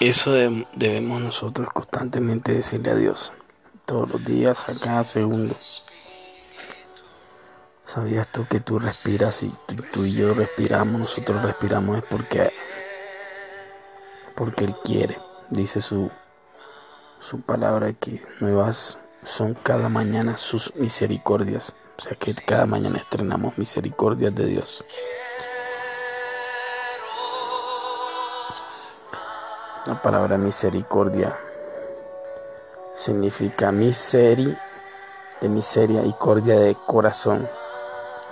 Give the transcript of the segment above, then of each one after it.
Eso debemos nosotros constantemente decirle a Dios, todos los días, a cada segundo. ¿Sabías tú que tú respiras y tú, y yo respiramos, nosotros respiramos es porque, porque Él quiere, dice su, su palabra que nuevas son cada mañana sus misericordias, o sea que cada mañana estrenamos misericordias de Dios. La palabra misericordia significa miseri de miseria y cordia de corazón,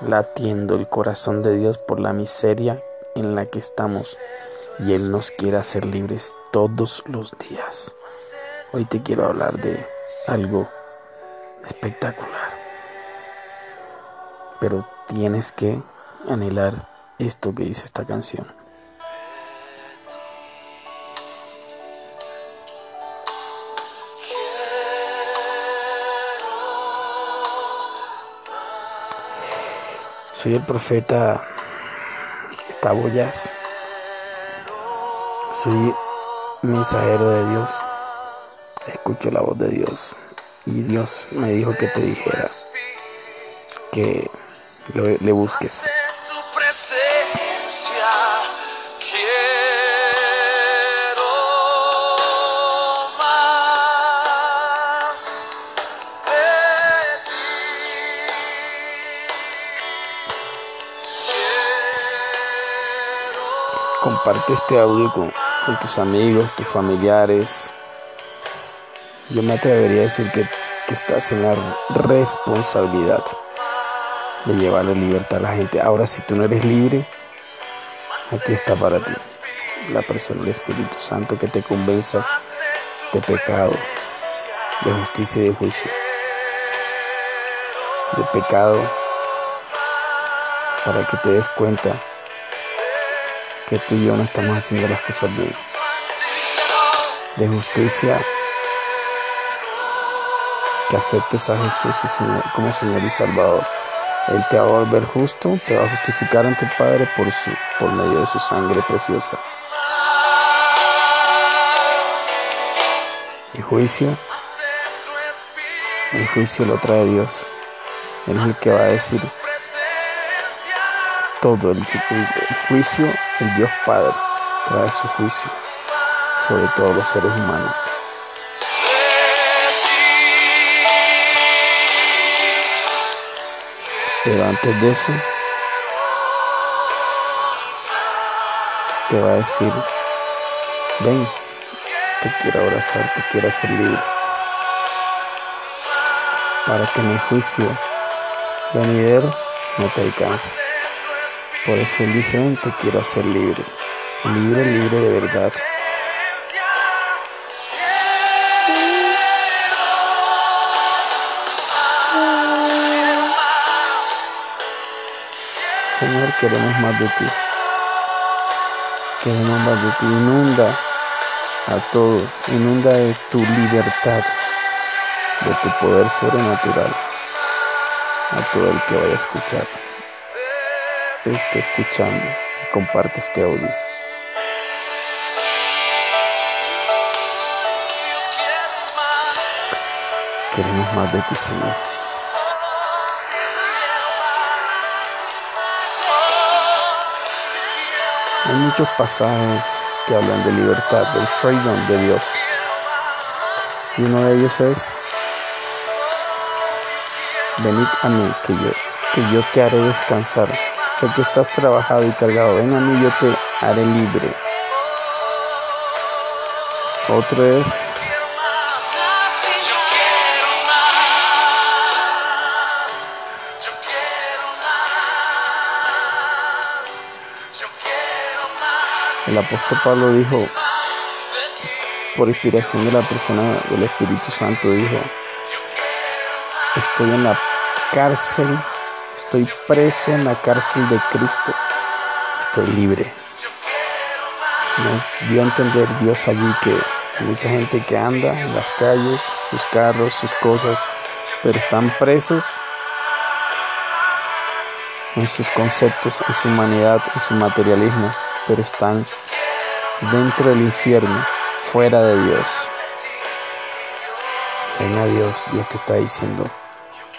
latiendo el corazón de Dios por la miseria en la que estamos y Él nos quiere hacer libres todos los días. Hoy te quiero hablar de algo espectacular, pero tienes que anhelar esto que dice esta canción. Soy el profeta Taboyas. Soy mensajero de Dios. Escucho la voz de Dios. Y Dios me dijo que te dijera que le busques. Comparte este audio con, tus amigos, tus familiares. Yo me atrevería a decir que, que estás en la responsabilidad de llevarle libertad a la gente. Ahora, si tú no eres libre, aquí está para ti la persona del Espíritu Santo que te convenza de pecado, de justicia y de juicio. De pecado para que te des cuenta que tú y yo no estamos haciendo las cosas bien. De justicia, que aceptes a Jesús como Señor y Salvador. Él te va a volver justo, te va a justificar ante el Padre por, su, por medio de su sangre preciosa. El juicio, el juicio lo trae Dios. Él es el que va a decir todo el, juicio, el Dios Padre trae su juicio sobre todos los seres humanos. Pero antes de eso, te va a decir, ven, te quiero abrazar, te quiero hacer libre, para que mi juicio venidero no te alcance. Por eso Él dice, te quiero hacer libre. Libre, libre de verdad. Señor, queremos más de ti. Queremos más de ti. Inunda a todo. Inunda de tu libertad, de tu poder sobrenatural a todo el que vaya a escuchar esté escuchando y comparte este audio. Queremos más de ti, Señor. Hay muchos pasajes que hablan de libertad, del freedom de Dios. Y uno de ellos es, venid a mí, que yo, que yo te haré descansar Sé que estás trabajado y cargado. Ven a mí, yo te haré libre. Otro es El apóstol Pablo dijo, por inspiración de la persona del Espíritu Santo, dijo, estoy en la cárcel Estoy preso en la cárcel de Cristo. Estoy libre. Nos dio a entender Dios allí que hay mucha gente que anda en las calles, sus carros, sus cosas, pero están presos en sus conceptos, en su humanidad, en su materialismo, pero están dentro del infierno, fuera de Dios. Ven a Dios, Dios te está diciendo,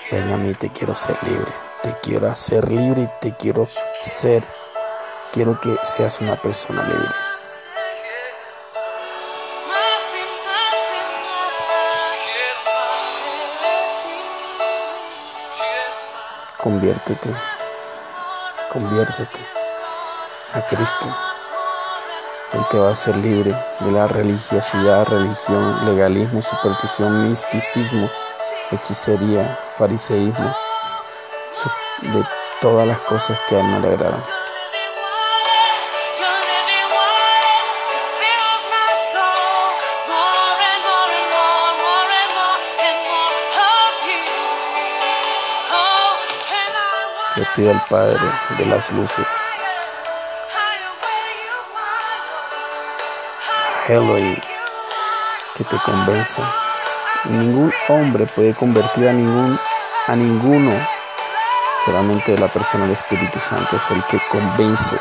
ven a mí, te quiero ser libre, te quiero hacer libre y te quiero ser, quiero que seas una persona libre. Conviértete, conviértete a Cristo. Él te va a hacer libre de la religiosidad, religión, legalismo, superstición, misticismo, hechicería, fariseísmo, de todas las cosas que a Él no le agradan. Le pido al Padre de las luces Elohim que te convenza. Ningún hombre puede convertir a ningún a ninguno. Solamente la persona del Espíritu Santo es el que convence.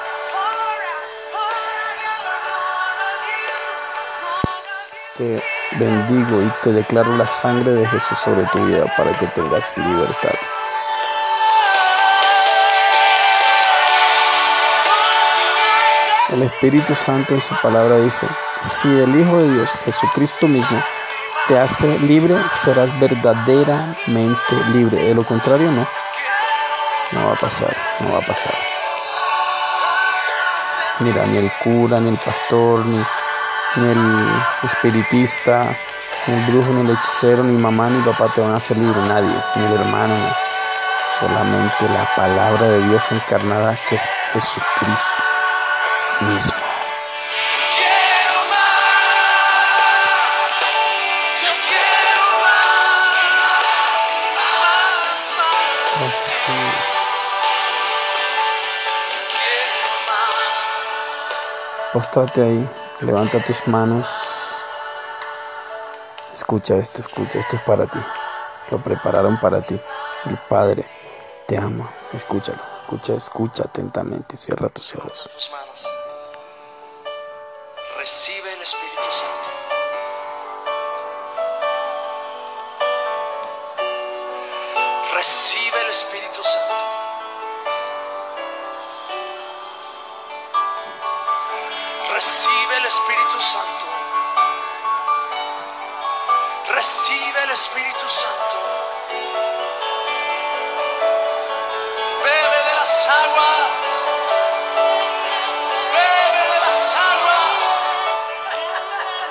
Te bendigo y te declaro la sangre de Jesús sobre tu vida para que tengas libertad. El Espíritu Santo en su palabra dice, si el Hijo de Dios, Jesucristo mismo, te hace libre, serás verdaderamente libre. De lo contrario, no. No va a pasar, no va a pasar. Mira, ni el cura, ni el pastor, ni, ni el espiritista, ni el brujo, ni el hechicero, ni mamá, ni papá te van a libre. Nadie, ni el hermano. Solamente la palabra de Dios encarnada que es Jesucristo mismo. Póstrate ahí, levanta tus manos. Escucha esto, escucha, esto es para ti. Lo prepararon para ti. El Padre te ama. Escúchalo, escucha, escucha atentamente. Cierra tus ojos. Tus manos. Recibe el Espíritu Santo. Recibe el Espíritu Santo. Recibe el Espíritu Santo. Recibe el Espíritu Santo. Bebe de las aguas. Bebe de las aguas.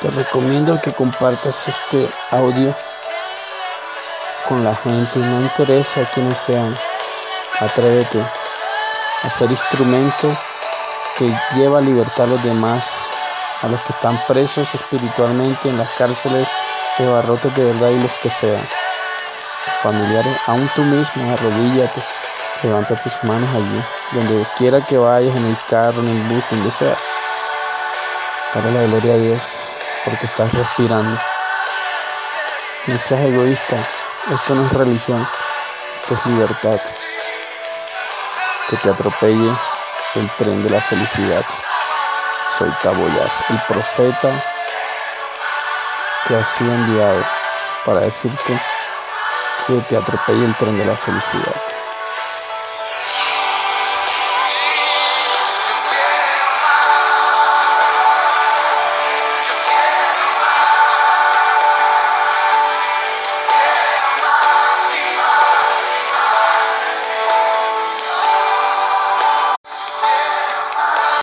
Te recomiendo que compartas este audio con la gente. No interesa quiénes sean. Atrévete a ser instrumento que lleva libertad a los demás, a los que están presos espiritualmente en las cárceles de barrotes de verdad y los que sean. Familiares, aún tú mismo, arrodíllate, levanta tus manos allí, donde quiera que vayas, en el carro, en el bus, donde sea. Dale la gloria a Dios porque estás respirando. No seas egoísta, esto no es religión, esto es libertad. Que te atropelle el tren de la felicidad. Soy Taboyas, el profeta que ha sido enviado para decirte que te atropelle el tren de la felicidad.